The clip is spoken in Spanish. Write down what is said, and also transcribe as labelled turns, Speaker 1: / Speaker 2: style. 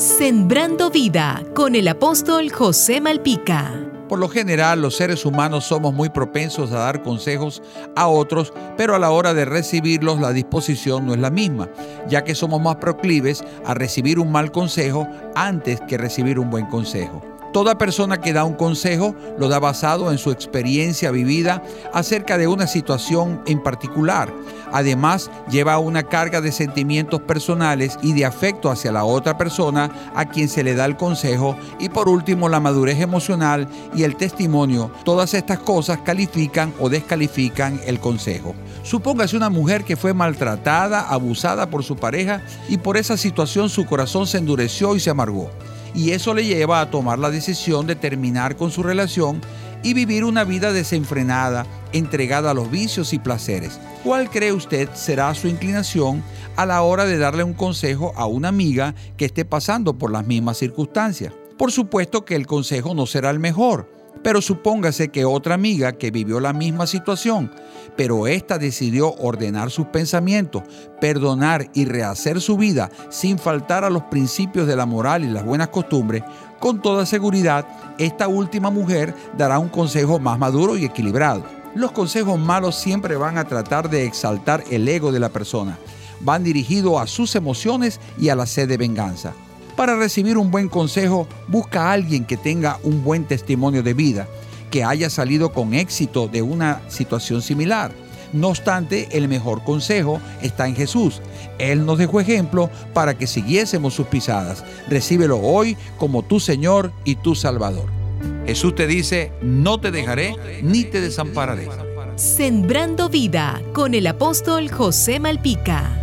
Speaker 1: Sembrando vida con el apóstol José Malpica.
Speaker 2: Por lo general, los seres humanos somos muy propensos a dar consejos a otros, pero a la hora de recibirlos la disposición no es la misma, ya que somos más proclives a recibir un mal consejo antes que recibir un buen consejo. Toda persona que da un consejo lo da basado en su experiencia vivida acerca de una situación en particular. Además, lleva una carga de sentimientos personales y de afecto hacia la otra persona a quien se le da el consejo. Y por último, la madurez emocional y el testimonio. Todas estas cosas califican o descalifican el consejo. Supóngase una mujer que fue maltratada, abusada por su pareja y por esa situación su corazón se endureció y se amargó y eso le lleva a tomar la decisión de terminar con su relación y vivir una vida desenfrenada, entregada a los vicios y placeres. ¿Cuál cree usted será su inclinación a la hora de darle un consejo a una amiga que esté pasando por las mismas circunstancias? Por supuesto que el consejo no será el mejor, pero supóngase que otra amiga que vivió la misma situación, pero ésta decidió ordenar sus pensamientos, perdonar y rehacer su vida sin faltar a los principios de la moral y las buenas costumbres, con toda seguridad, esta última mujer dará un consejo más maduro y equilibrado. Los consejos malos siempre van a tratar de exaltar el ego de la persona, van dirigidos a sus emociones y a la sed de venganza. Para recibir un buen consejo, busca a alguien que tenga un buen testimonio de vida, que haya salido con éxito de una situación similar. No obstante, el mejor consejo está en Jesús. Él nos dejó ejemplo para que siguiésemos sus pisadas. Recíbelo hoy como tu Señor y tu Salvador. Jesús te dice, no te dejaré ni te desampararé.
Speaker 1: Sembrando vida con el apóstol José Malpica.